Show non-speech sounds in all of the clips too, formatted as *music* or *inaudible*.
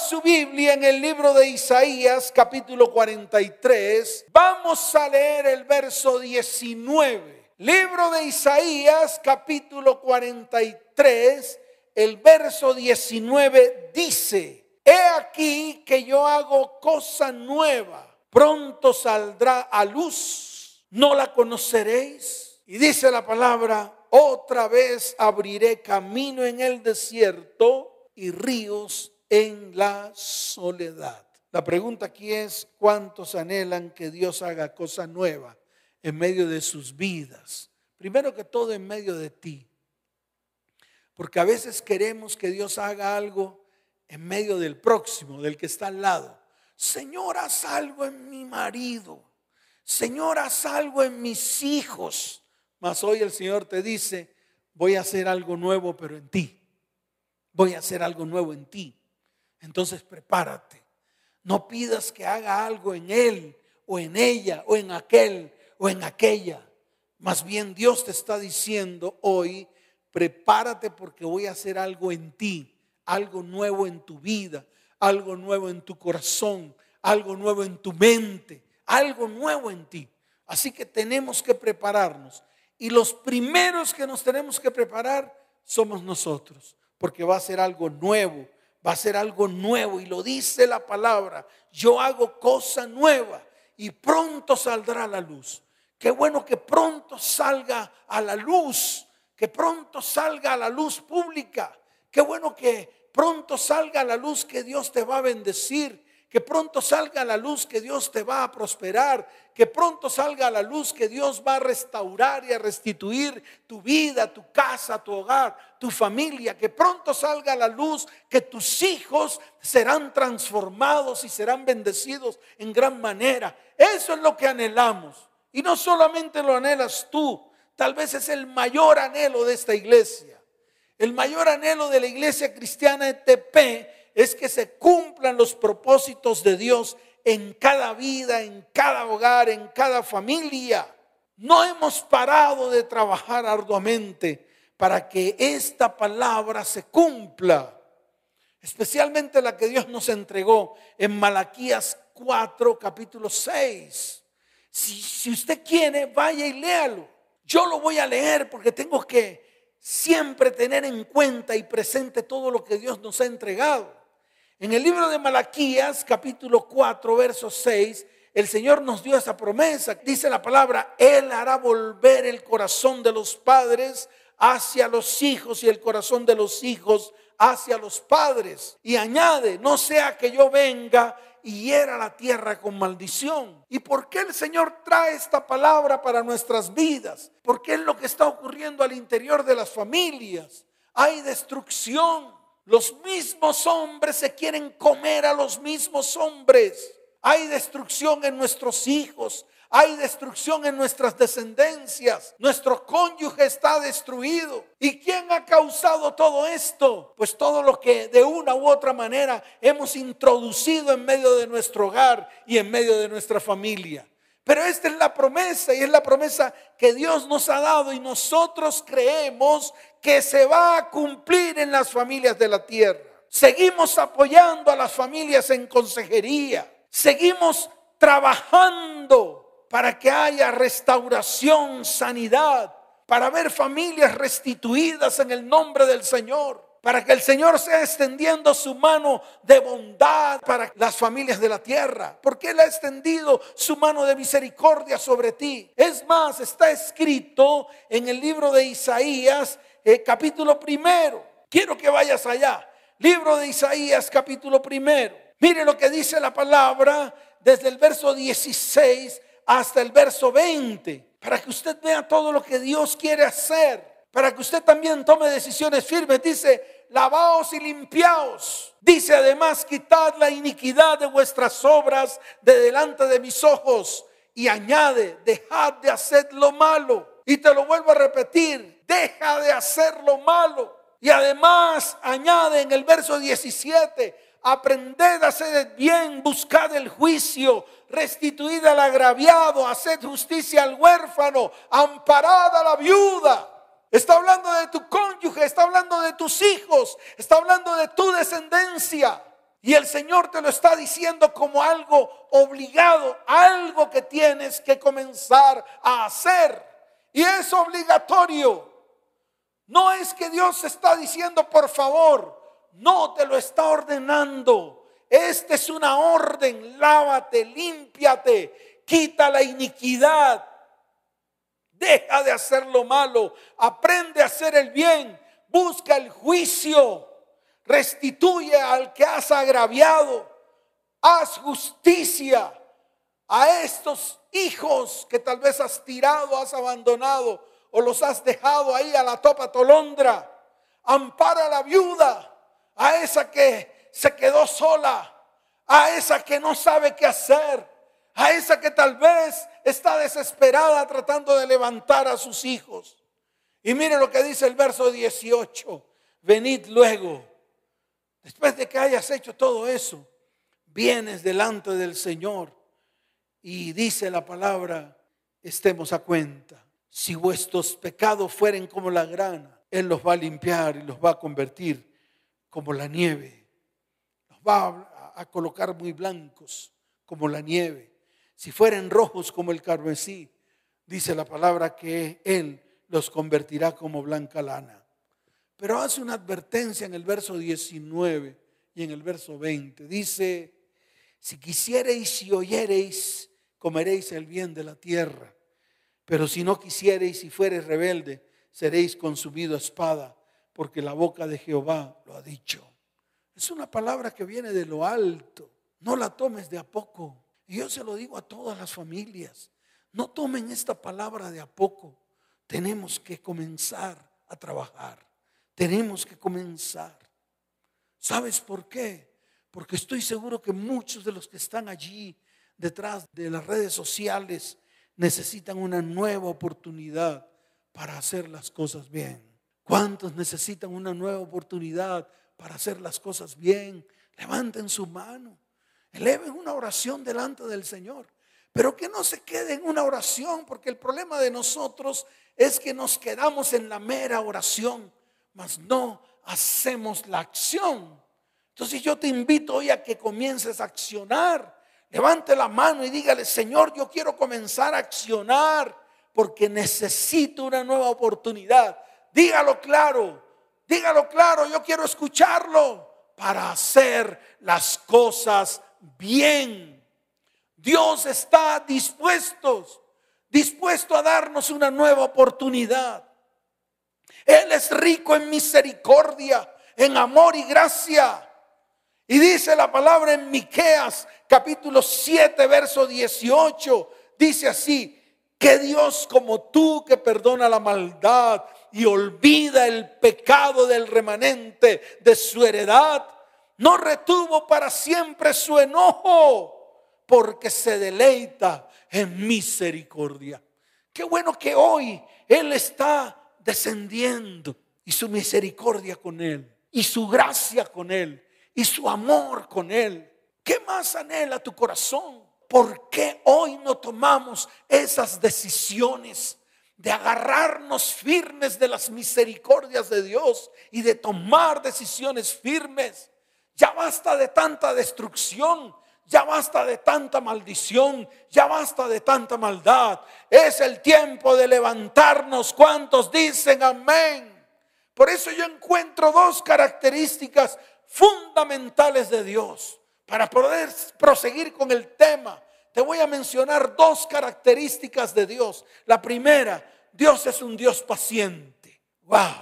su Biblia en el libro de Isaías capítulo 43, vamos a leer el verso 19. Libro de Isaías capítulo 43, el verso 19 dice, he aquí que yo hago cosa nueva, pronto saldrá a luz, no la conoceréis. Y dice la palabra, otra vez abriré camino en el desierto y ríos en la soledad. La pregunta aquí es, ¿cuántos anhelan que Dios haga cosa nueva en medio de sus vidas? Primero que todo en medio de ti. Porque a veces queremos que Dios haga algo en medio del próximo, del que está al lado. Señor, haz algo en mi marido. Señor, haz algo en mis hijos. Mas hoy el Señor te dice, voy a hacer algo nuevo, pero en ti. Voy a hacer algo nuevo en ti. Entonces prepárate. No pidas que haga algo en él o en ella o en aquel o en aquella. Más bien Dios te está diciendo hoy, prepárate porque voy a hacer algo en ti, algo nuevo en tu vida, algo nuevo en tu corazón, algo nuevo en tu mente, algo nuevo en ti. Así que tenemos que prepararnos. Y los primeros que nos tenemos que preparar somos nosotros, porque va a ser algo nuevo, va a ser algo nuevo. Y lo dice la palabra, yo hago cosa nueva y pronto saldrá la luz. Qué bueno que pronto salga a la luz, que pronto salga a la luz pública. Qué bueno que pronto salga a la luz que Dios te va a bendecir, que pronto salga la luz que Dios te va a prosperar, que pronto salga la luz que Dios va a restaurar y a restituir tu vida, tu casa, tu hogar, tu familia, que pronto salga la luz que tus hijos serán transformados y serán bendecidos en gran manera. Eso es lo que anhelamos. Y no solamente lo anhelas tú, tal vez es el mayor anhelo de esta iglesia. El mayor anhelo de la iglesia cristiana de TP es que se cumplan los propósitos de Dios en cada vida, en cada hogar, en cada familia. No hemos parado de trabajar arduamente para que esta palabra se cumpla, especialmente la que Dios nos entregó en Malaquías 4, capítulo 6. Si, si usted quiere, vaya y léalo. Yo lo voy a leer porque tengo que siempre tener en cuenta y presente todo lo que Dios nos ha entregado. En el libro de Malaquías, capítulo 4, verso 6, el Señor nos dio esa promesa. Dice la palabra, Él hará volver el corazón de los padres hacia los hijos y el corazón de los hijos hacia los padres. Y añade, no sea que yo venga y hiera la tierra con maldición. ¿Y por qué el Señor trae esta palabra para nuestras vidas? Porque es lo que está ocurriendo al interior de las familias. Hay destrucción los mismos hombres se quieren comer a los mismos hombres. Hay destrucción en nuestros hijos. Hay destrucción en nuestras descendencias. Nuestro cónyuge está destruido. ¿Y quién ha causado todo esto? Pues todo lo que de una u otra manera hemos introducido en medio de nuestro hogar y en medio de nuestra familia. Pero esta es la promesa y es la promesa que Dios nos ha dado y nosotros creemos que se va a cumplir en las familias de la tierra. Seguimos apoyando a las familias en consejería. Seguimos trabajando para que haya restauración, sanidad, para ver familias restituidas en el nombre del Señor para que el Señor sea extendiendo su mano de bondad para las familias de la tierra. Porque Él ha extendido su mano de misericordia sobre ti. Es más, está escrito en el libro de Isaías, eh, capítulo primero. Quiero que vayas allá. Libro de Isaías, capítulo primero. Mire lo que dice la palabra desde el verso 16 hasta el verso 20. Para que usted vea todo lo que Dios quiere hacer para que usted también tome decisiones firmes. Dice, lavaos y limpiaos. Dice además, quitad la iniquidad de vuestras obras de delante de mis ojos. Y añade, dejad de hacer lo malo. Y te lo vuelvo a repetir, deja de hacer lo malo. Y además añade en el verso 17, aprended a hacer el bien, buscad el juicio, restituid al agraviado, haced justicia al huérfano, amparad a la viuda. Está hablando de tu cónyuge, está hablando de tus hijos, está hablando de tu descendencia. Y el Señor te lo está diciendo como algo obligado, algo que tienes que comenzar a hacer. Y es obligatorio. No es que Dios está diciendo, por favor, no te lo está ordenando. Esta es una orden, lávate, límpiate, quita la iniquidad, deja de hacer lo malo, aprende a hacer el bien, busca el juicio. Restituye al que has agraviado, haz justicia a estos hijos que tal vez has tirado, has abandonado o los has dejado ahí a la topa tolondra. Ampara a la viuda, a esa que se quedó sola, a esa que no sabe qué hacer, a esa que tal vez está desesperada tratando de levantar a sus hijos. Y mire lo que dice el verso 18. Venid luego Después de que hayas hecho todo eso, vienes delante del Señor y dice la palabra, estemos a cuenta. Si vuestros pecados fueren como la grana, Él los va a limpiar y los va a convertir como la nieve. Los va a colocar muy blancos como la nieve. Si fueren rojos como el carmesí, dice la palabra que Él los convertirá como blanca lana. Pero hace una advertencia en el verso 19 y en el verso 20. Dice, si quisiereis y oyereis, comeréis el bien de la tierra. Pero si no quisiereis y fuereis rebelde, seréis consumido a espada, porque la boca de Jehová lo ha dicho. Es una palabra que viene de lo alto. No la tomes de a poco. Y yo se lo digo a todas las familias. No tomen esta palabra de a poco. Tenemos que comenzar a trabajar. Tenemos que comenzar. ¿Sabes por qué? Porque estoy seguro que muchos de los que están allí detrás de las redes sociales necesitan una nueva oportunidad para hacer las cosas bien. ¿Cuántos necesitan una nueva oportunidad para hacer las cosas bien? Levanten su mano. Eleven una oración delante del Señor. Pero que no se quede en una oración, porque el problema de nosotros es que nos quedamos en la mera oración mas no hacemos la acción. Entonces yo te invito hoy a que comiences a accionar. Levante la mano y dígale, Señor, yo quiero comenzar a accionar porque necesito una nueva oportunidad. Dígalo claro, dígalo claro, yo quiero escucharlo para hacer las cosas bien. Dios está dispuesto, dispuesto a darnos una nueva oportunidad. Él es rico en misericordia, en amor y gracia. Y dice la palabra en Miqueas capítulo 7 verso 18, dice así: que Dios como tú que perdona la maldad y olvida el pecado del remanente de su heredad, no retuvo para siempre su enojo, porque se deleita en misericordia. Qué bueno que hoy Él está descendiendo y su misericordia con Él y su gracia con Él y su amor con Él. ¿Qué más anhela tu corazón? ¿Por qué hoy no tomamos esas decisiones de agarrarnos firmes de las misericordias de Dios y de tomar decisiones firmes? Ya basta de tanta destrucción, ya basta de tanta maldición, ya basta de tanta maldad. Es el tiempo de levantarnos. ¿Cuántos dicen amén? Por eso yo encuentro dos características fundamentales de Dios. Para poder proseguir con el tema, te voy a mencionar dos características de Dios. La primera, Dios es un Dios paciente. Wow,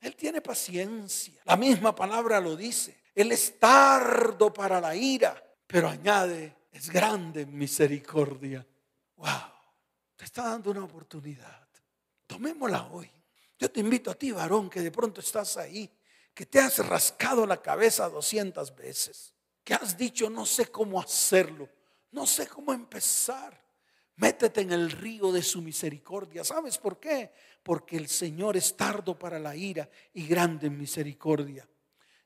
Él tiene paciencia. La misma palabra lo dice. Él es tardo para la ira pero añade, es grande misericordia. Wow, te está dando una oportunidad. Tomémosla hoy. Yo te invito a ti, varón, que de pronto estás ahí, que te has rascado la cabeza 200 veces, que has dicho, no sé cómo hacerlo, no sé cómo empezar. Métete en el río de su misericordia. ¿Sabes por qué? Porque el Señor es tardo para la ira y grande en misericordia.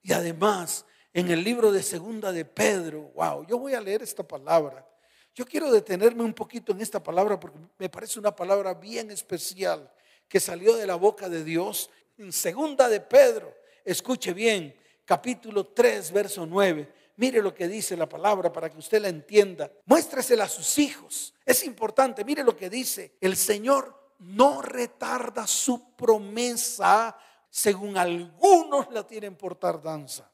Y además, en el libro de Segunda de Pedro. Wow, yo voy a leer esta palabra. Yo quiero detenerme un poquito en esta palabra porque me parece una palabra bien especial que salió de la boca de Dios. En Segunda de Pedro, escuche bien, capítulo 3, verso 9. Mire lo que dice la palabra para que usted la entienda. Muéstresela a sus hijos. Es importante. Mire lo que dice. El Señor no retarda su promesa según algunos la tienen por tardanza,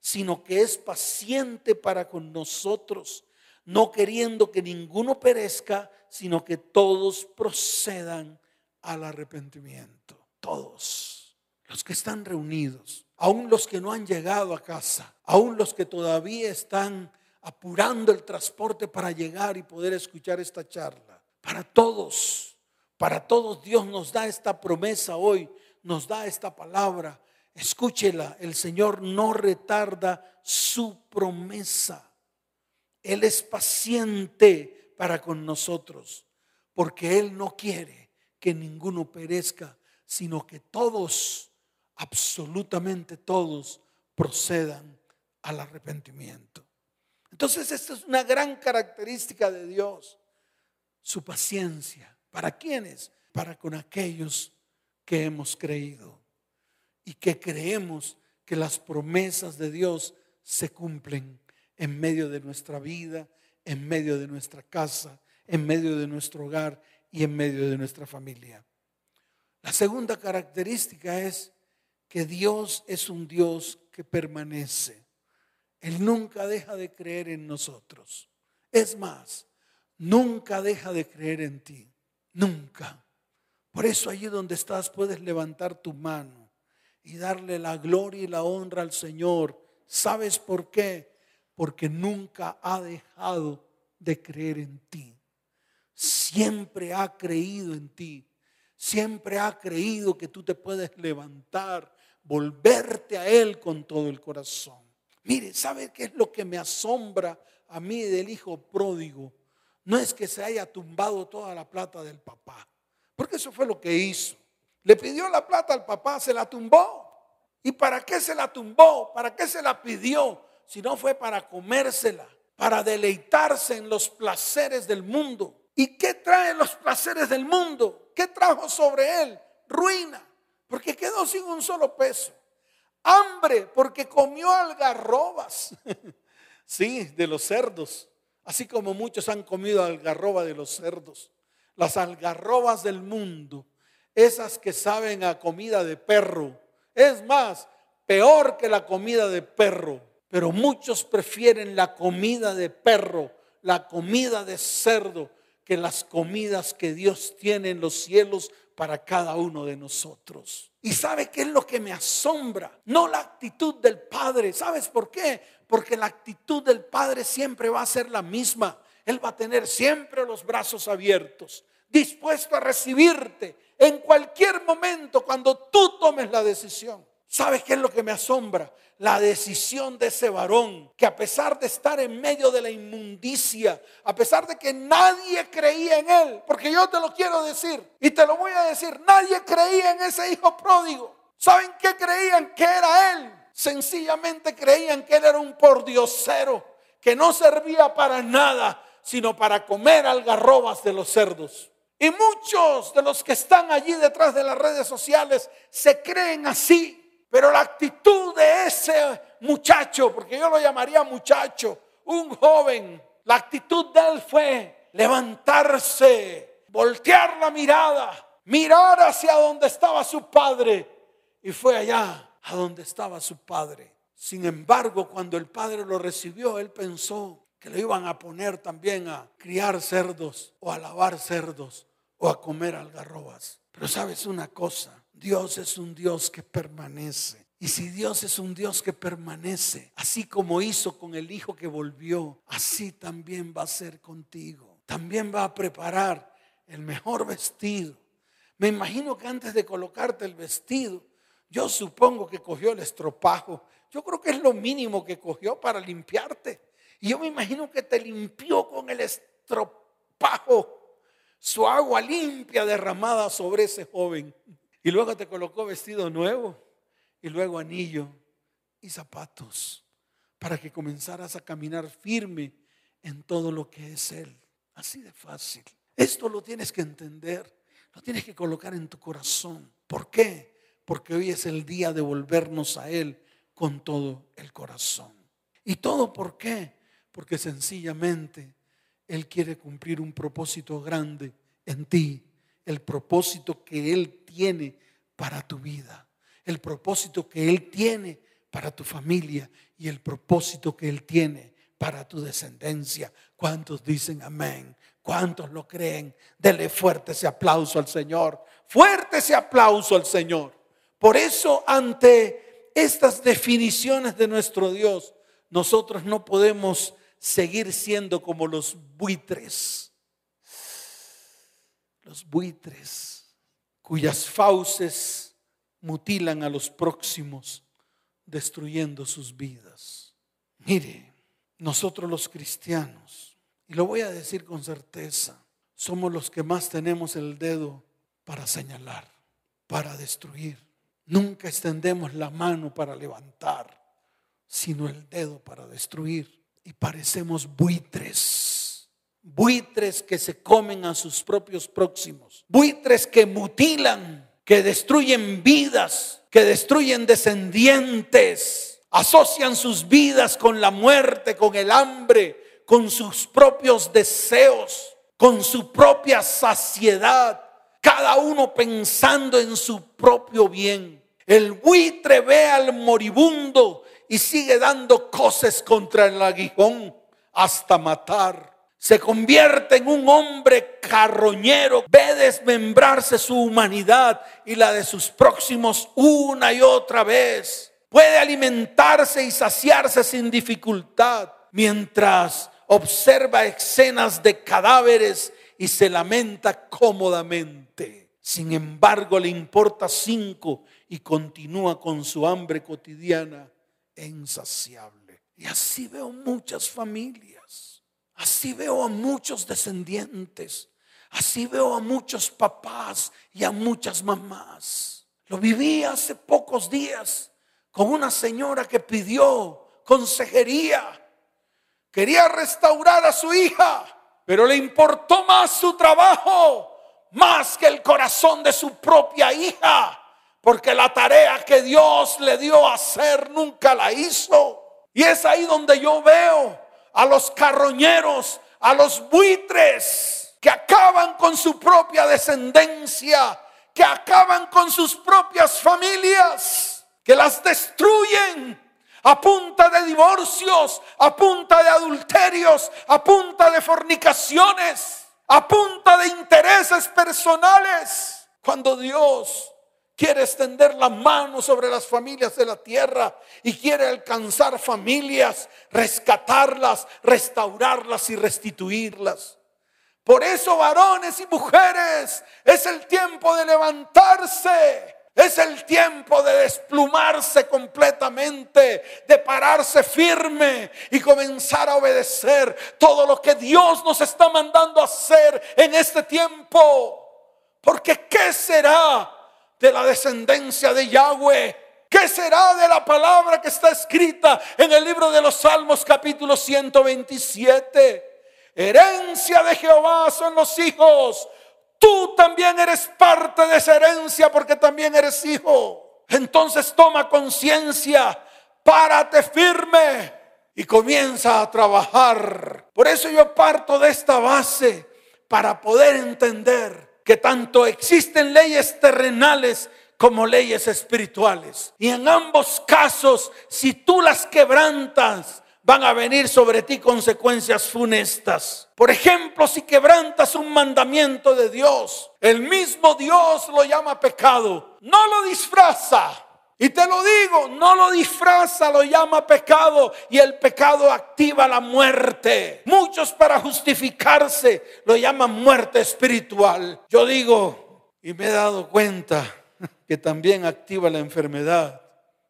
sino que es paciente para con nosotros, no queriendo que ninguno perezca, sino que todos procedan al arrepentimiento. Todos los que están reunidos, aún los que no han llegado a casa, aún los que todavía están apurando el transporte para llegar y poder escuchar esta charla. Para todos, para todos Dios nos da esta promesa hoy nos da esta palabra. Escúchela, el Señor no retarda su promesa. Él es paciente para con nosotros, porque Él no quiere que ninguno perezca, sino que todos, absolutamente todos, procedan al arrepentimiento. Entonces, esta es una gran característica de Dios, su paciencia. ¿Para quiénes? Para con aquellos que hemos creído y que creemos que las promesas de Dios se cumplen en medio de nuestra vida, en medio de nuestra casa, en medio de nuestro hogar y en medio de nuestra familia. La segunda característica es que Dios es un Dios que permanece. Él nunca deja de creer en nosotros. Es más, nunca deja de creer en ti. Nunca. Por eso allí donde estás puedes levantar tu mano y darle la gloria y la honra al Señor. ¿Sabes por qué? Porque nunca ha dejado de creer en ti. Siempre ha creído en ti. Siempre ha creído que tú te puedes levantar, volverte a Él con todo el corazón. Mire, ¿sabe qué es lo que me asombra a mí del hijo pródigo? No es que se haya tumbado toda la plata del papá. Porque eso fue lo que hizo. Le pidió la plata al papá, se la tumbó. ¿Y para qué se la tumbó? ¿Para qué se la pidió? Si no fue para comérsela, para deleitarse en los placeres del mundo. ¿Y qué traen los placeres del mundo? ¿Qué trajo sobre él? Ruina, porque quedó sin un solo peso. Hambre, porque comió algarrobas. *laughs* sí, de los cerdos. Así como muchos han comido algarroba de los cerdos las algarrobas del mundo, esas que saben a comida de perro. Es más, peor que la comida de perro, pero muchos prefieren la comida de perro, la comida de cerdo, que las comidas que Dios tiene en los cielos para cada uno de nosotros. ¿Y sabe qué es lo que me asombra? No la actitud del Padre. ¿Sabes por qué? Porque la actitud del Padre siempre va a ser la misma. Él va a tener siempre los brazos abiertos, dispuesto a recibirte en cualquier momento cuando tú tomes la decisión. ¿Sabes qué es lo que me asombra? La decisión de ese varón que a pesar de estar en medio de la inmundicia, a pesar de que nadie creía en él, porque yo te lo quiero decir y te lo voy a decir, nadie creía en ese hijo pródigo. ¿Saben qué creían que era él? Sencillamente creían que él era un pordiosero, que no servía para nada, sino para comer algarrobas de los cerdos. Y muchos de los que están allí detrás de las redes sociales se creen así. Pero la actitud de ese muchacho, porque yo lo llamaría muchacho, un joven, la actitud de él fue levantarse, voltear la mirada, mirar hacia donde estaba su padre. Y fue allá a donde estaba su padre. Sin embargo, cuando el padre lo recibió, él pensó, que le iban a poner también a criar cerdos o a lavar cerdos o a comer algarrobas. Pero sabes una cosa, Dios es un Dios que permanece. Y si Dios es un Dios que permanece, así como hizo con el hijo que volvió, así también va a ser contigo. También va a preparar el mejor vestido. Me imagino que antes de colocarte el vestido, yo supongo que cogió el estropajo. Yo creo que es lo mínimo que cogió para limpiarte. Y yo me imagino que te limpió con el estropajo, su agua limpia derramada sobre ese joven. Y luego te colocó vestido nuevo y luego anillo y zapatos para que comenzaras a caminar firme en todo lo que es Él. Así de fácil. Esto lo tienes que entender, lo tienes que colocar en tu corazón. ¿Por qué? Porque hoy es el día de volvernos a Él con todo el corazón. ¿Y todo por qué? Porque sencillamente Él quiere cumplir un propósito grande en ti, el propósito que Él tiene para tu vida, el propósito que Él tiene para tu familia y el propósito que Él tiene para tu descendencia. ¿Cuántos dicen amén? ¿Cuántos lo creen? Dele fuerte ese aplauso al Señor. Fuerte ese aplauso al Señor. Por eso ante estas definiciones de nuestro Dios, nosotros no podemos seguir siendo como los buitres. Los buitres cuyas fauces mutilan a los próximos, destruyendo sus vidas. Mire, nosotros los cristianos, y lo voy a decir con certeza, somos los que más tenemos el dedo para señalar, para destruir. Nunca extendemos la mano para levantar, sino el dedo para destruir. Y parecemos buitres, buitres que se comen a sus propios próximos, buitres que mutilan, que destruyen vidas, que destruyen descendientes, asocian sus vidas con la muerte, con el hambre, con sus propios deseos, con su propia saciedad cada uno pensando en su propio bien. El buitre ve al moribundo y sigue dando cosas contra el aguijón hasta matar. Se convierte en un hombre carroñero, ve desmembrarse su humanidad y la de sus próximos una y otra vez. Puede alimentarse y saciarse sin dificultad mientras observa escenas de cadáveres y se lamenta cómodamente. Sin embargo, le importa cinco y continúa con su hambre cotidiana e insaciable. Y así veo muchas familias, así veo a muchos descendientes, así veo a muchos papás y a muchas mamás. Lo viví hace pocos días con una señora que pidió consejería, quería restaurar a su hija pero le importó más su trabajo, más que el corazón de su propia hija, porque la tarea que Dios le dio a hacer nunca la hizo. Y es ahí donde yo veo a los carroñeros, a los buitres, que acaban con su propia descendencia, que acaban con sus propias familias, que las destruyen a punta de divorcios, a punta de adulterios, a punta de fornicaciones, a punta de intereses personales. Cuando Dios quiere extender la mano sobre las familias de la tierra y quiere alcanzar familias, rescatarlas, restaurarlas y restituirlas. Por eso, varones y mujeres, es el tiempo de levantarse es el tiempo de desplumarse completamente, de pararse firme y comenzar a obedecer todo lo que Dios nos está mandando a hacer en este tiempo. Porque ¿qué será de la descendencia de Yahweh? ¿Qué será de la palabra que está escrita en el libro de los Salmos capítulo 127? Herencia de Jehová son los hijos Tú también eres parte de esa herencia porque también eres hijo. Entonces toma conciencia, párate firme y comienza a trabajar. Por eso yo parto de esta base para poder entender que tanto existen leyes terrenales como leyes espirituales. Y en ambos casos, si tú las quebrantas, van a venir sobre ti consecuencias funestas. Por ejemplo, si quebrantas un mandamiento de Dios, el mismo Dios lo llama pecado, no lo disfraza. Y te lo digo, no lo disfraza, lo llama pecado y el pecado activa la muerte. Muchos para justificarse lo llaman muerte espiritual. Yo digo, y me he dado cuenta que también activa la enfermedad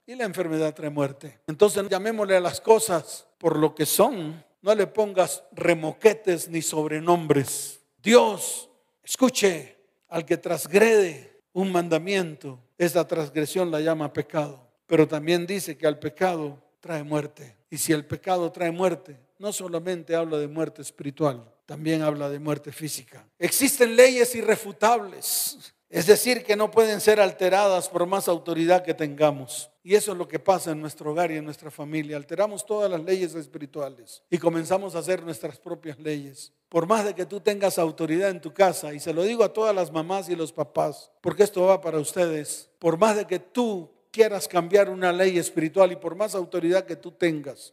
y la enfermedad trae muerte. Entonces llamémosle a las cosas por lo que son. No le pongas remoquetes ni sobrenombres. Dios, escuche, al que transgrede un mandamiento, esa transgresión la llama pecado. Pero también dice que al pecado trae muerte. Y si el pecado trae muerte, no solamente habla de muerte espiritual, también habla de muerte física. Existen leyes irrefutables Es decir, que no pueden ser alteradas por más autoridad que tengamos. Y eso es lo que pasa en nuestro hogar y en nuestra familia. Alteramos todas las leyes espirituales y comenzamos a hacer nuestras propias leyes. Por más de que tú tengas autoridad en tu casa, y se lo digo a todas las mamás y los papás, porque esto va para ustedes, por más de que tú quieras cambiar una ley espiritual y por más autoridad que tú tengas,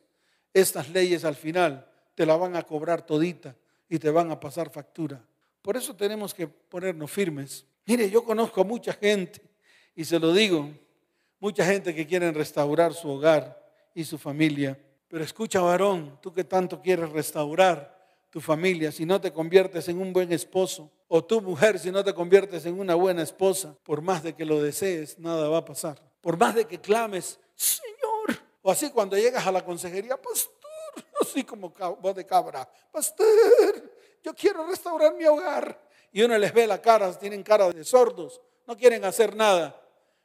estas leyes al final te la van a cobrar todita y te van a pasar factura. Por eso tenemos que ponernos firmes. Mire, yo conozco a mucha gente y se lo digo, mucha gente que quiere restaurar su hogar y su familia. Pero escucha, varón, tú que tanto quieres restaurar tu familia, si no te conviertes en un buen esposo, o tu mujer, si no te conviertes en una buena esposa, por más de que lo desees, nada va a pasar. Por más de que clames, Señor, o así cuando llegas a la consejería, pastor, así como voz de cabra, pastor, yo quiero restaurar mi hogar. Y uno les ve la cara, tienen cara de sordos, no quieren hacer nada.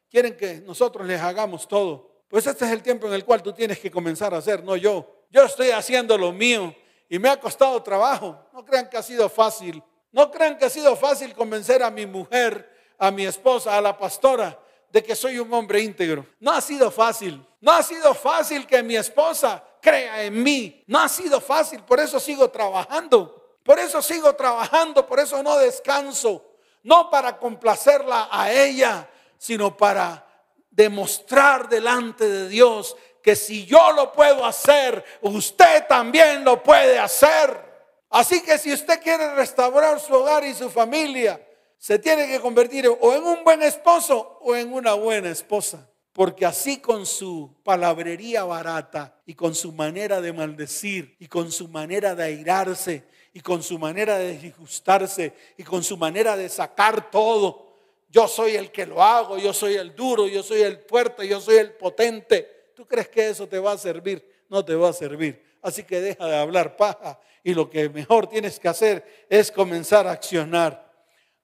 Quieren que nosotros les hagamos todo. Pues este es el tiempo en el cual tú tienes que comenzar a hacer, no yo. Yo estoy haciendo lo mío y me ha costado trabajo. No crean que ha sido fácil. No crean que ha sido fácil convencer a mi mujer, a mi esposa, a la pastora, de que soy un hombre íntegro. No ha sido fácil. No ha sido fácil que mi esposa crea en mí. No ha sido fácil. Por eso sigo trabajando. Por eso sigo trabajando. Por eso no descanso. No para complacerla a ella, sino para demostrar delante de Dios que si yo lo puedo hacer, usted también lo puede hacer. Así que si usted quiere restaurar su hogar y su familia, se tiene que convertir o en un buen esposo o en una buena esposa. Porque así con su palabrería barata y con su manera de maldecir y con su manera de airarse y con su manera de disgustarse y con su manera de sacar todo, yo soy el que lo hago, yo soy el duro, yo soy el fuerte, yo soy el potente. ¿Tú crees que eso te va a servir? No te va a servir. Así que deja de hablar paja y lo que mejor tienes que hacer es comenzar a accionar.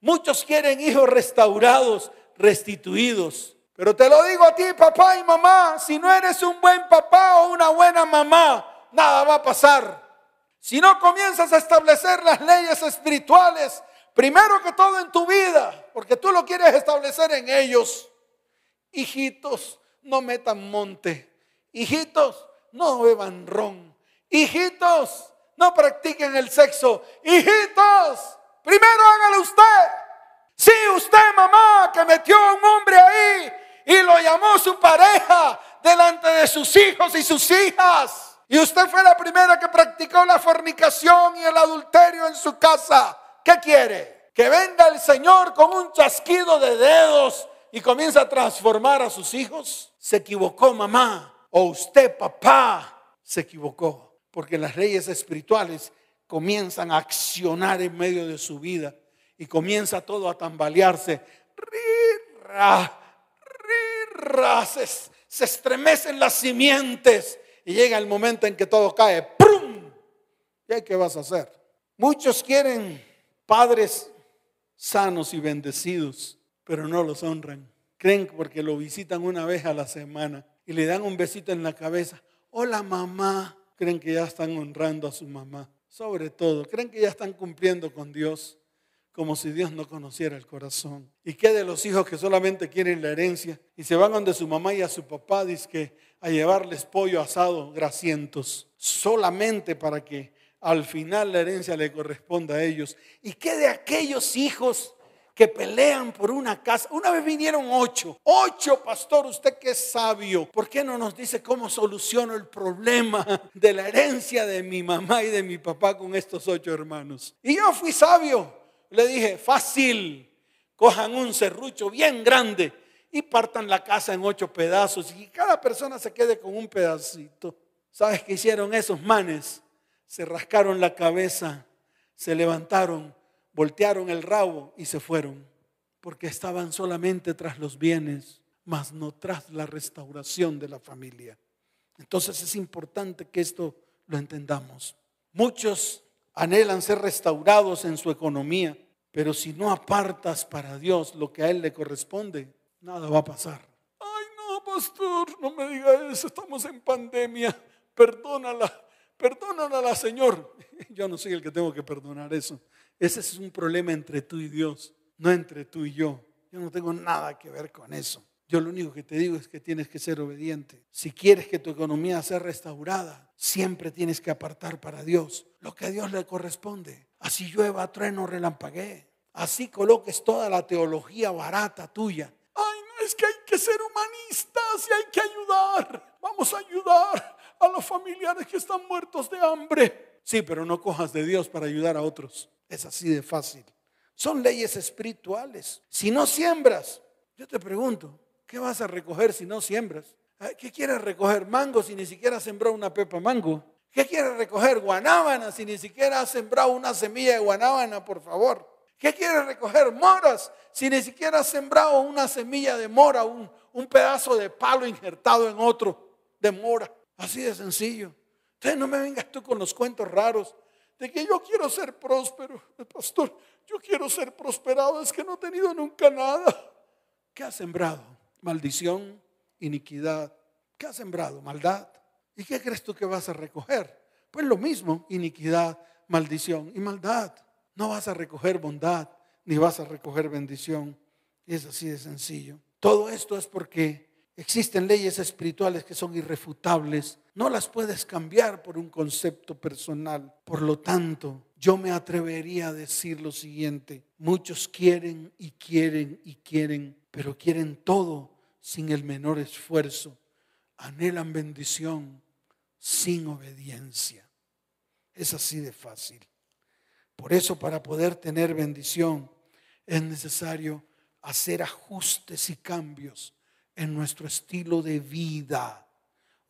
Muchos quieren hijos restaurados, restituidos. Pero te lo digo a ti, papá y mamá, si no eres un buen papá o una buena mamá, nada va a pasar. Si no comienzas a establecer las leyes espirituales, Primero que todo en tu vida, porque tú lo quieres establecer en ellos. Hijitos, no metan monte. Hijitos, no beban ron. Hijitos, no practiquen el sexo. Hijitos, primero hágalo usted. Sí, usted, mamá, que metió a un hombre ahí y lo llamó su pareja delante de sus hijos y sus hijas. Y usted fue la primera que practicó la fornicación y el adulterio en su casa. ¿Qué quiere? Que venga el Señor con un chasquido de dedos y comienza a transformar a sus hijos. Se equivocó mamá o usted papá se equivocó. Porque las leyes espirituales comienzan a accionar en medio de su vida y comienza todo a tambalearse. se, se estremecen las simientes y llega el momento en que todo cae. ¿Y qué vas a hacer? Muchos quieren padres sanos y bendecidos, pero no los honran. Creen porque lo visitan una vez a la semana y le dan un besito en la cabeza. Hola mamá. Creen que ya están honrando a su mamá. Sobre todo, creen que ya están cumpliendo con Dios como si Dios no conociera el corazón. ¿Y qué de los hijos que solamente quieren la herencia y se van donde su mamá y a su papá que a llevarles pollo asado grasientos solamente para que al final la herencia le corresponde a ellos. ¿Y qué de aquellos hijos que pelean por una casa? Una vez vinieron ocho. Ocho, pastor, usted que es sabio. ¿Por qué no nos dice cómo soluciono el problema de la herencia de mi mamá y de mi papá con estos ocho hermanos? Y yo fui sabio. Le dije, fácil. Cojan un serrucho bien grande y partan la casa en ocho pedazos y cada persona se quede con un pedacito. ¿Sabes qué hicieron esos manes? Se rascaron la cabeza, se levantaron, voltearon el rabo y se fueron, porque estaban solamente tras los bienes, mas no tras la restauración de la familia. Entonces es importante que esto lo entendamos. Muchos anhelan ser restaurados en su economía, pero si no apartas para Dios lo que a Él le corresponde, nada va a pasar. Ay, no, pastor, no me diga eso, estamos en pandemia, perdónala Perdónala, Señor. *laughs* Yo no soy el que tengo que perdonar eso. Ese es un problema entre tú y Dios, no entre tú y yo. Yo no tengo nada que ver con eso. Yo lo único que te digo es que tienes que ser obediente. Si quieres que tu economía sea restaurada, siempre tienes que apartar para Dios lo que a Dios le corresponde. Así llueva, trueno, relampaguee. Así coloques toda la teología barata tuya. Ay, no es que hay que ser humanistas y hay que ayudar. Vamos a ayudar a los familiares que están muertos de hambre. Sí, pero no cojas de Dios para ayudar a otros. Es así de fácil. Son leyes espirituales. Si no siembras, yo te pregunto, ¿qué vas a recoger si no siembras? ¿Qué quieres recoger? Mango si ni siquiera sembró una pepa mango. ¿Qué quieres recoger? Guanábana si ni siquiera has sembrado una semilla de guanábana, por favor. ¿Qué quieres recoger? Moras si ni siquiera has sembrado una semilla de mora, un pedazo de palo injertado en otro de mora. Así de sencillo. Entonces no me vengas tú con los cuentos raros de que yo quiero ser próspero. Pastor, yo quiero ser prosperado, es que no he tenido nunca nada. ¿Qué ha sembrado? Maldición, iniquidad. ¿Qué ha sembrado? Maldad. ¿Y qué crees tú que vas a recoger? Pues lo mismo, iniquidad, maldición y maldad. No vas a recoger bondad, ni vas a recoger bendición. Es así de sencillo. Todo esto es porque existen leyes espirituales que son irrefutables. No las puedes cambiar por un concepto personal. Por lo tanto, yo me atrevería a decir lo siguiente. Muchos quieren y quieren y quieren, pero quieren todo sin el menor esfuerzo. Anhelan bendición sin obediencia. Es así de fácil. Por eso para poder tener bendición es necesario hacer ajustes y cambios en nuestro estilo de vida.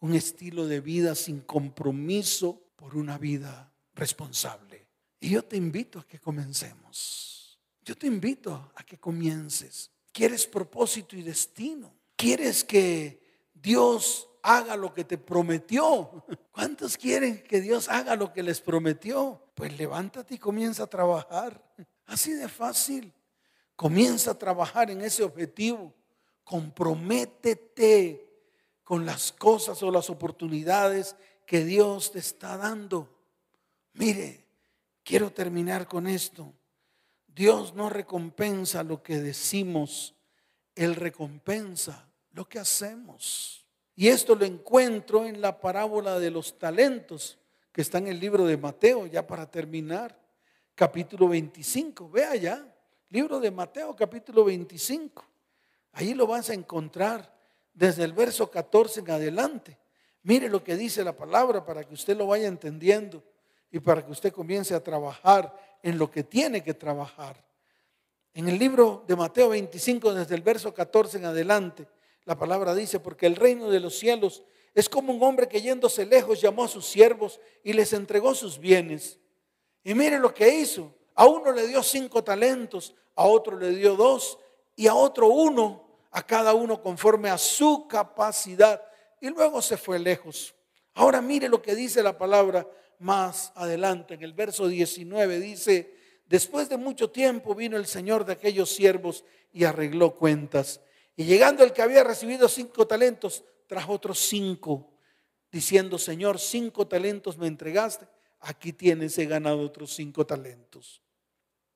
Un estilo de vida sin compromiso por una vida responsable. Y yo te invito a que comencemos. Yo te invito a que comiences. ¿Quieres propósito y destino? ¿Quieres que Dios haga lo que te prometió? *laughs* ¿Cuántos quieren que Dios haga lo que les prometió? Pues levántate y comienza a trabajar. *laughs* Así de fácil. Comienza a trabajar en ese objetivo. Comprométete con las cosas o las oportunidades que Dios te está dando. Mire, quiero terminar con esto. Dios no recompensa lo que decimos, Él recompensa lo que hacemos. Y esto lo encuentro en la parábola de los talentos que está en el libro de Mateo, ya para terminar, capítulo 25. Vea ya, libro de Mateo, capítulo 25. Ahí lo vas a encontrar desde el verso 14 en adelante. Mire lo que dice la palabra para que usted lo vaya entendiendo y para que usted comience a trabajar en lo que tiene que trabajar. En el libro de Mateo 25, desde el verso 14 en adelante, la palabra dice, porque el reino de los cielos es como un hombre que yéndose lejos llamó a sus siervos y les entregó sus bienes. Y mire lo que hizo. A uno le dio cinco talentos, a otro le dio dos y a otro uno a cada uno conforme a su capacidad. Y luego se fue lejos. Ahora mire lo que dice la palabra más adelante. En el verso 19 dice, después de mucho tiempo vino el Señor de aquellos siervos y arregló cuentas. Y llegando el que había recibido cinco talentos, trajo otros cinco, diciendo, Señor, cinco talentos me entregaste, aquí tienes, he ganado otros cinco talentos.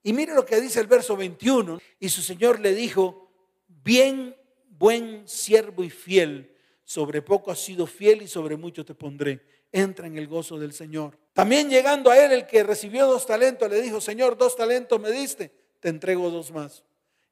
Y mire lo que dice el verso 21, y su Señor le dijo, bien, buen siervo y fiel. Sobre poco has sido fiel y sobre mucho te pondré. Entra en el gozo del Señor. También llegando a él, el que recibió dos talentos, le dijo, Señor, dos talentos me diste, te entrego dos más.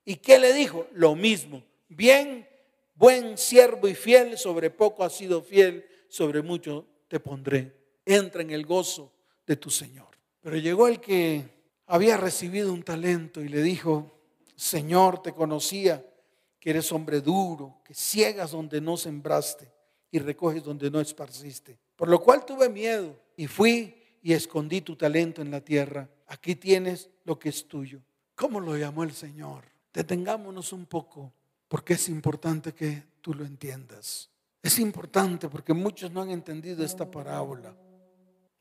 ¿Y qué le dijo? Lo mismo. Bien, buen siervo y fiel, sobre poco has sido fiel, sobre mucho te pondré. Entra en el gozo de tu Señor. Pero llegó el que había recibido un talento y le dijo, Señor, te conocía que eres hombre duro, que ciegas donde no sembraste y recoges donde no esparciste. Por lo cual tuve miedo y fui y escondí tu talento en la tierra. Aquí tienes lo que es tuyo. ¿Cómo lo llamó el Señor? Detengámonos un poco porque es importante que tú lo entiendas. Es importante porque muchos no han entendido esta parábola.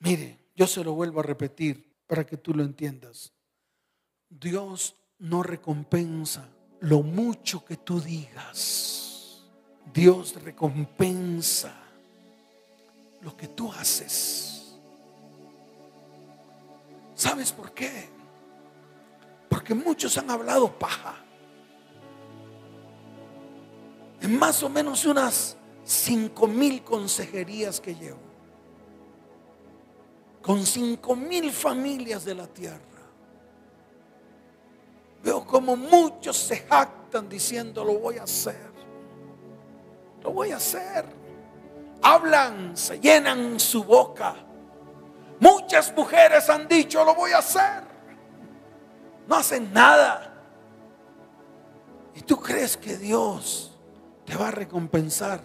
Mire, yo se lo vuelvo a repetir para que tú lo entiendas. Dios no recompensa lo mucho que tú digas. Dios recompensa lo que tú haces. ¿Sabes por qué? Porque muchos han hablado paja. en más o menos unas cinco mil consejerías que llevo, con cinco mil familias de la tierra. Como muchos se jactan diciendo lo voy a hacer, lo voy a hacer. Hablan, se llenan su boca. Muchas mujeres han dicho lo voy a hacer. No hacen nada. ¿Y tú crees que Dios te va a recompensar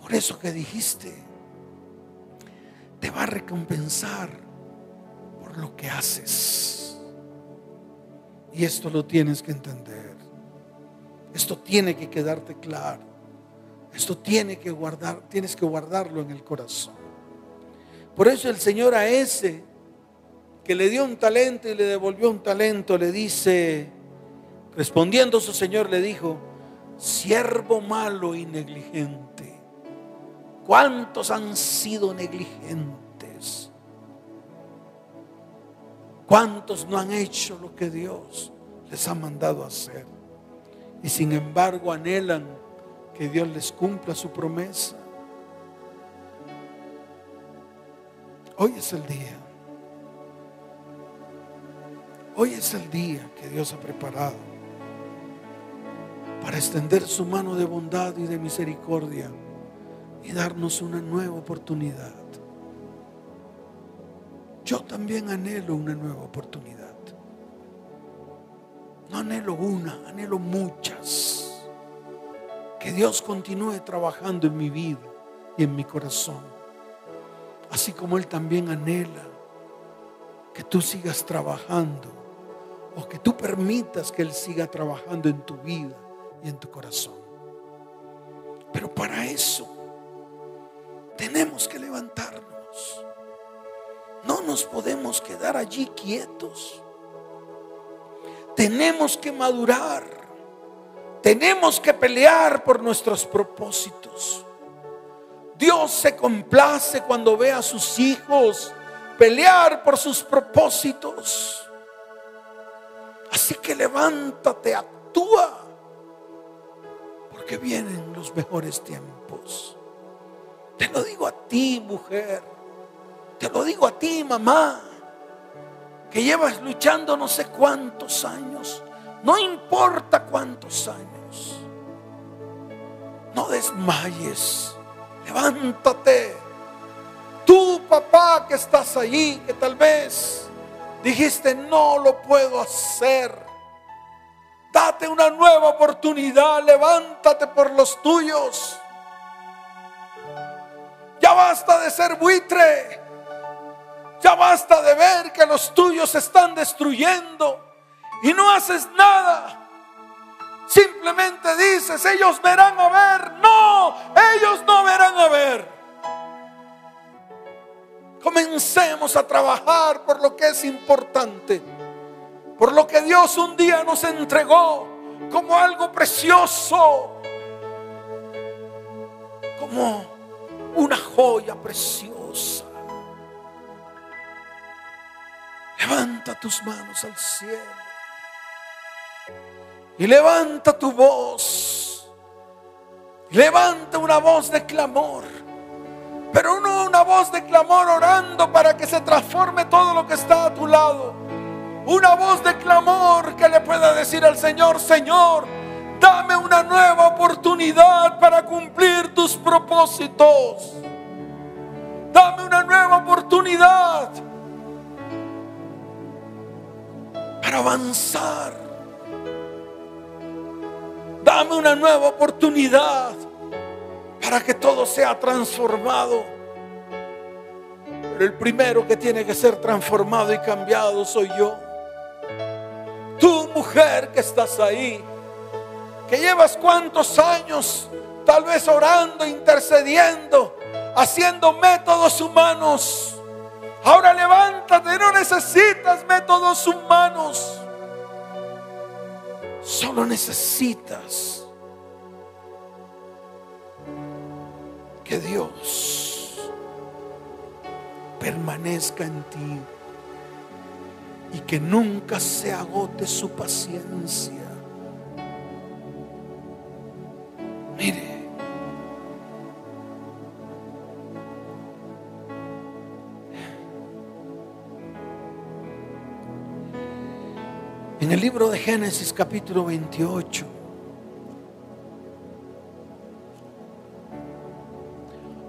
por eso que dijiste? Te va a recompensar por lo que haces. Y esto lo tienes que entender. Esto tiene que quedarte claro. Esto tiene que guardar, tienes que guardarlo en el corazón. Por eso el Señor a ese que le dio un talento y le devolvió un talento, le dice, Respondiendo su señor le dijo, siervo malo y negligente, ¿cuántos han sido negligentes? ¿Cuántos no han hecho lo que Dios les ha mandado hacer? Y sin embargo anhelan que Dios les cumpla su promesa. Hoy es el día. Hoy es el día que Dios ha preparado para extender su mano de bondad y de misericordia y darnos una nueva oportunidad. Yo también anhelo una nueva oportunidad. No anhelo una, anhelo muchas. Que Dios continúe trabajando en mi vida y en mi corazón. Así como Él también anhela que tú sigas trabajando o que tú permitas que Él siga trabajando en tu vida y en tu corazón. Pero para eso tenemos que levantarnos. No nos podemos quedar allí quietos. Tenemos que madurar. Tenemos que pelear por nuestros propósitos. Dios se complace cuando ve a sus hijos pelear por sus propósitos. Así que levántate, actúa que vienen los mejores tiempos. Te lo digo a ti, mujer. Te lo digo a ti, mamá. Que llevas luchando no sé cuántos años. No importa cuántos años. No desmayes. Levántate. Tú, papá, que estás allí, que tal vez dijiste, no lo puedo hacer. Date una nueva oportunidad. Levántate por los tuyos. Ya basta de ser buitre. Ya basta de ver que los tuyos se están destruyendo y no haces nada. Simplemente dices, ellos verán a ver. No, ellos no verán a ver. Comencemos a trabajar por lo que es importante por lo que Dios un día nos entregó como algo precioso, como una joya preciosa. Levanta tus manos al cielo y levanta tu voz. Levanta una voz de clamor, pero no una voz de clamor orando para que se transforme todo lo que está a tu lado una voz de clamor que le pueda decir al Señor, Señor, dame una nueva oportunidad para cumplir tus propósitos. Dame una nueva oportunidad para avanzar. Dame una nueva oportunidad para que todo sea transformado. Pero el primero que tiene que ser transformado y cambiado soy yo. Tú mujer que estás ahí, que llevas cuántos años tal vez orando, intercediendo, haciendo métodos humanos. Ahora levántate, no necesitas métodos humanos. Solo necesitas que Dios permanezca en ti y que nunca se agote su paciencia. Mire. En el libro de Génesis capítulo 28.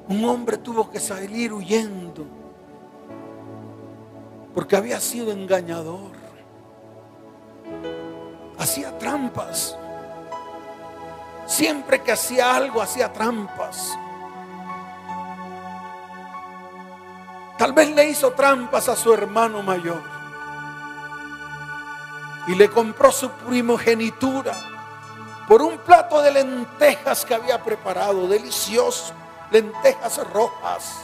Un hombre tuvo que salir huyendo porque había sido engañador. Hacía trampas. Siempre que hacía algo, hacía trampas. Tal vez le hizo trampas a su hermano mayor. Y le compró su primogenitura por un plato de lentejas que había preparado, delicioso, lentejas rojas.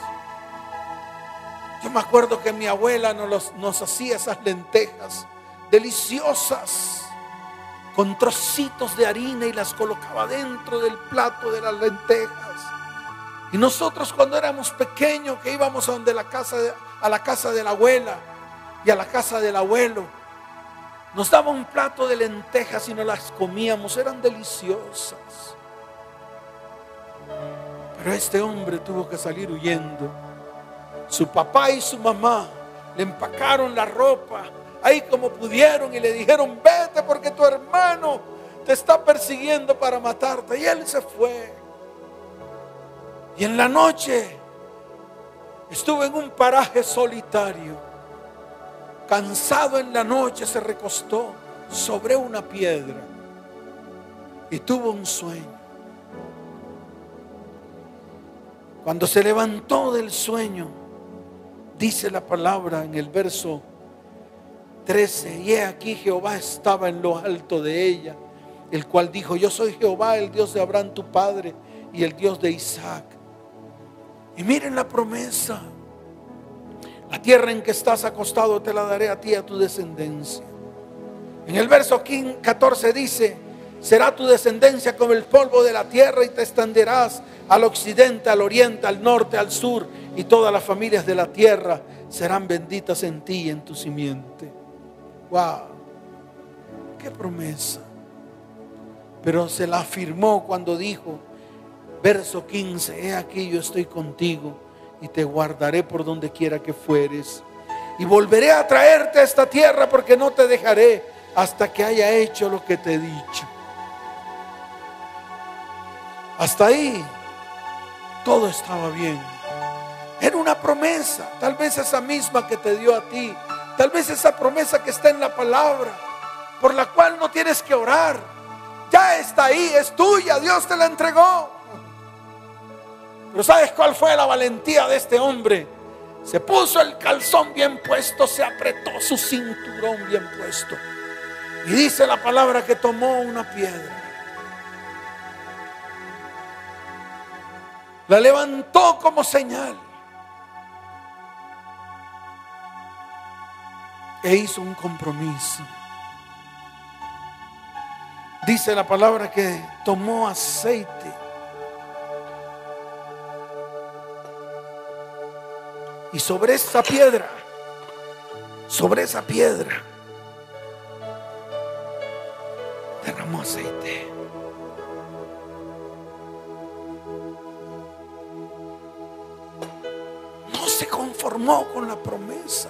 Yo me acuerdo que mi abuela nos, nos hacía esas lentejas deliciosas con trocitos de harina y las colocaba dentro del plato de las lentejas. Y nosotros cuando éramos pequeños que íbamos a donde la casa a la casa de la abuela y a la casa del abuelo, nos daba un plato de lentejas y nos las comíamos, eran deliciosas. Pero este hombre tuvo que salir huyendo su papá y su mamá le empacaron la ropa ahí como pudieron y le dijeron, vete porque tu hermano te está persiguiendo para matarte. Y él se fue. Y en la noche estuvo en un paraje solitario. Cansado en la noche se recostó sobre una piedra y tuvo un sueño. Cuando se levantó del sueño, Dice la palabra en el verso 13, y he aquí Jehová estaba en lo alto de ella, el cual dijo, yo soy Jehová, el Dios de Abraham tu padre y el Dios de Isaac. Y miren la promesa, la tierra en que estás acostado te la daré a ti y a tu descendencia. En el verso 14 dice, será tu descendencia como el polvo de la tierra y te extenderás al occidente, al oriente, al norte, al sur y todas las familias de la tierra serán benditas en ti y en tu simiente. Wow, qué promesa. Pero se la afirmó cuando dijo, verso 15, he aquí yo estoy contigo y te guardaré por donde quiera que fueres. Y volveré a traerte a esta tierra porque no te dejaré hasta que haya hecho lo que te he dicho. Hasta ahí todo estaba bien. Era una promesa, tal vez esa misma que te dio a ti, tal vez esa promesa que está en la palabra, por la cual no tienes que orar. Ya está ahí, es tuya, Dios te la entregó. Pero ¿sabes cuál fue la valentía de este hombre? Se puso el calzón bien puesto, se apretó su cinturón bien puesto. Y dice la palabra que tomó una piedra. La levantó como señal. e hizo un compromiso. Dice la palabra que tomó aceite. Y sobre esa piedra, sobre esa piedra, derramó aceite. No se conformó con la promesa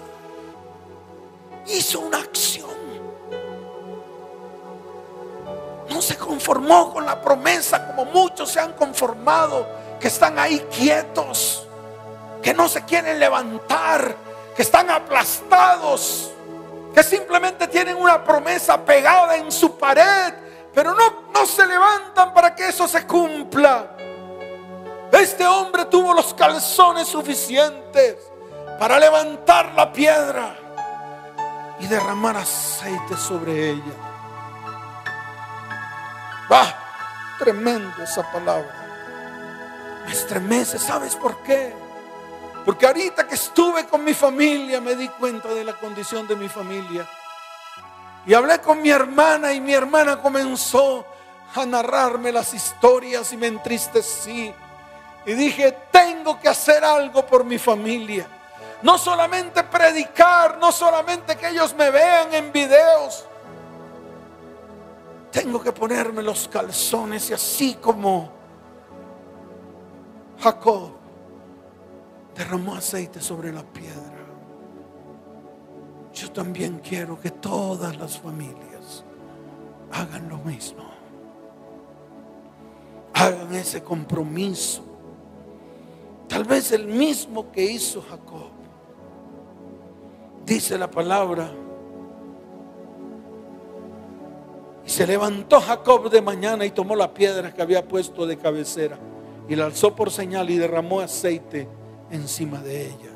hizo una acción. No se conformó con la promesa como muchos se han conformado, que están ahí quietos, que no se quieren levantar, que están aplastados, que simplemente tienen una promesa pegada en su pared, pero no, no se levantan para que eso se cumpla. Este hombre tuvo los calzones suficientes para levantar la piedra y derramar aceite sobre ella. Va, tremendo esa palabra. Me estremece, ¿sabes por qué? Porque ahorita que estuve con mi familia me di cuenta de la condición de mi familia. Y hablé con mi hermana y mi hermana comenzó a narrarme las historias y me entristecí. Y dije, tengo que hacer algo por mi familia. No solamente predicar, no solamente que ellos me vean en videos. Tengo que ponerme los calzones y así como Jacob derramó aceite sobre la piedra. Yo también quiero que todas las familias hagan lo mismo. Hagan ese compromiso. Tal vez el mismo que hizo Jacob. Dice la palabra. Y se levantó Jacob de mañana y tomó la piedra que había puesto de cabecera y la alzó por señal y derramó aceite encima de ella.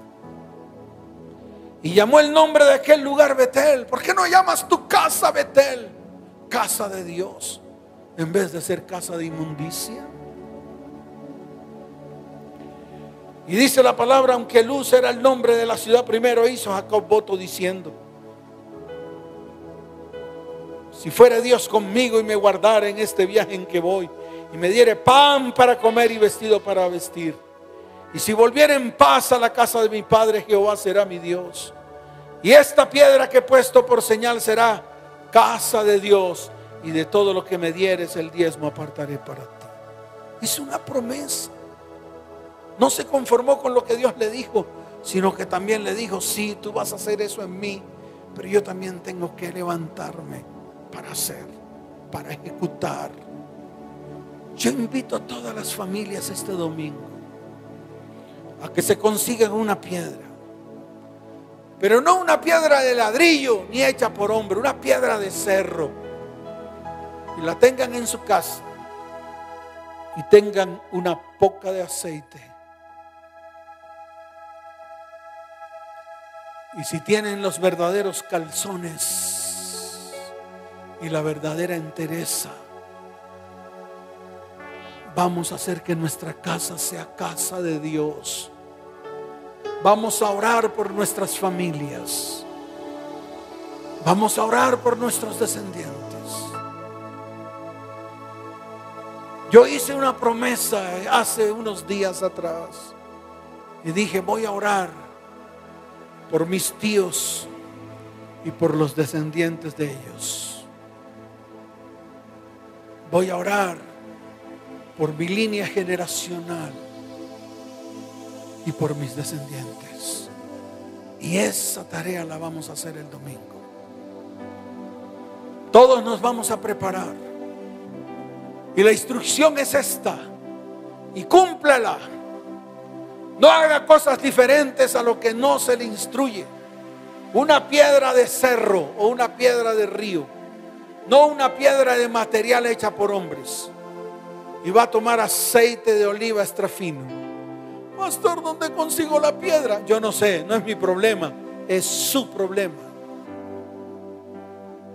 Y llamó el nombre de aquel lugar Betel. ¿Por qué no llamas tu casa Betel? Casa de Dios, en vez de ser casa de inmundicia. Y dice la palabra, aunque Luz era el nombre de la ciudad primero, hizo Jacob voto diciendo, si fuera Dios conmigo y me guardara en este viaje en que voy, y me diere pan para comer y vestido para vestir, y si volviera en paz a la casa de mi padre, Jehová será mi Dios. Y esta piedra que he puesto por señal será casa de Dios. Y de todo lo que me dieres el diezmo apartaré para ti. Es una promesa. No se conformó con lo que Dios le dijo, sino que también le dijo, sí, tú vas a hacer eso en mí, pero yo también tengo que levantarme para hacer, para ejecutar. Yo invito a todas las familias este domingo a que se consigan una piedra. Pero no una piedra de ladrillo ni hecha por hombre, una piedra de cerro. Y la tengan en su casa. Y tengan una poca de aceite. Y si tienen los verdaderos calzones y la verdadera entereza, vamos a hacer que nuestra casa sea casa de Dios. Vamos a orar por nuestras familias. Vamos a orar por nuestros descendientes. Yo hice una promesa hace unos días atrás y dije, voy a orar por mis tíos y por los descendientes de ellos. Voy a orar por mi línea generacional y por mis descendientes. Y esa tarea la vamos a hacer el domingo. Todos nos vamos a preparar. Y la instrucción es esta. Y cúmplela. No haga cosas diferentes a lo que no se le instruye. Una piedra de cerro o una piedra de río. No una piedra de material hecha por hombres. Y va a tomar aceite de oliva extra fino Pastor, ¿dónde consigo la piedra? Yo no sé, no es mi problema, es su problema.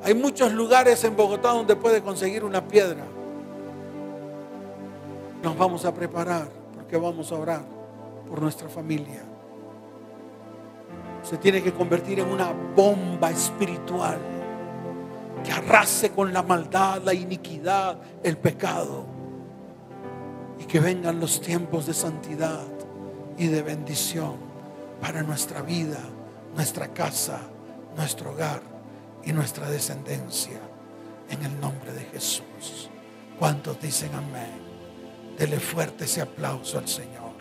Hay muchos lugares en Bogotá donde puede conseguir una piedra. Nos vamos a preparar porque vamos a orar por nuestra familia. Se tiene que convertir en una bomba espiritual que arrase con la maldad, la iniquidad, el pecado. Y que vengan los tiempos de santidad y de bendición para nuestra vida, nuestra casa, nuestro hogar y nuestra descendencia. En el nombre de Jesús. ¿Cuántos dicen amén? Dele fuerte ese aplauso al Señor.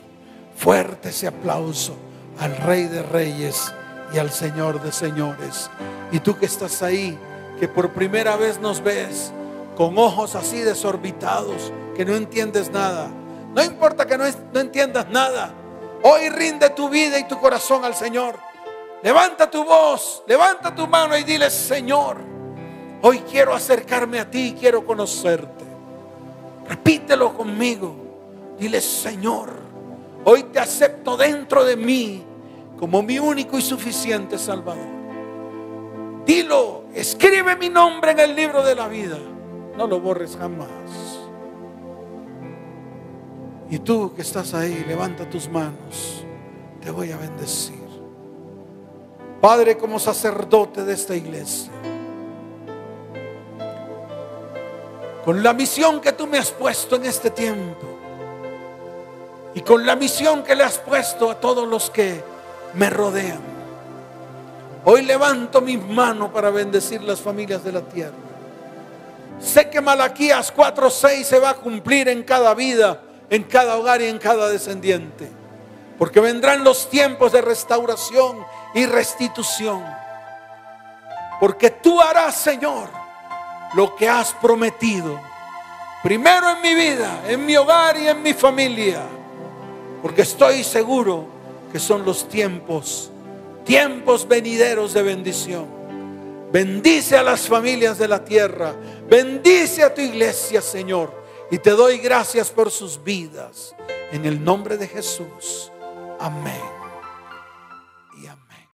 Fuerte ese aplauso al Rey de Reyes y al Señor de Señores. Y tú que estás ahí, que por primera vez nos ves con ojos así desorbitados, que no entiendes nada. No importa que no, no entiendas nada. Hoy rinde tu vida y tu corazón al Señor. Levanta tu voz, levanta tu mano y dile, Señor, hoy quiero acercarme a ti, quiero conocerte. Repítelo conmigo. Dile, Señor, hoy te acepto dentro de mí como mi único y suficiente Salvador. Dilo, escribe mi nombre en el libro de la vida. No lo borres jamás. Y tú que estás ahí, levanta tus manos. Te voy a bendecir. Padre, como sacerdote de esta iglesia, con la misión que tú me has puesto en este tiempo y con la misión que le has puesto a todos los que me rodean. Hoy levanto mis manos para bendecir las familias de la tierra. Sé que Malaquías 4:6 se va a cumplir en cada vida en cada hogar y en cada descendiente. Porque vendrán los tiempos de restauración y restitución. Porque tú harás, Señor, lo que has prometido. Primero en mi vida, en mi hogar y en mi familia. Porque estoy seguro que son los tiempos, tiempos venideros de bendición. Bendice a las familias de la tierra. Bendice a tu iglesia, Señor. Y te doy gracias por sus vidas. En el nombre de Jesús. Amén.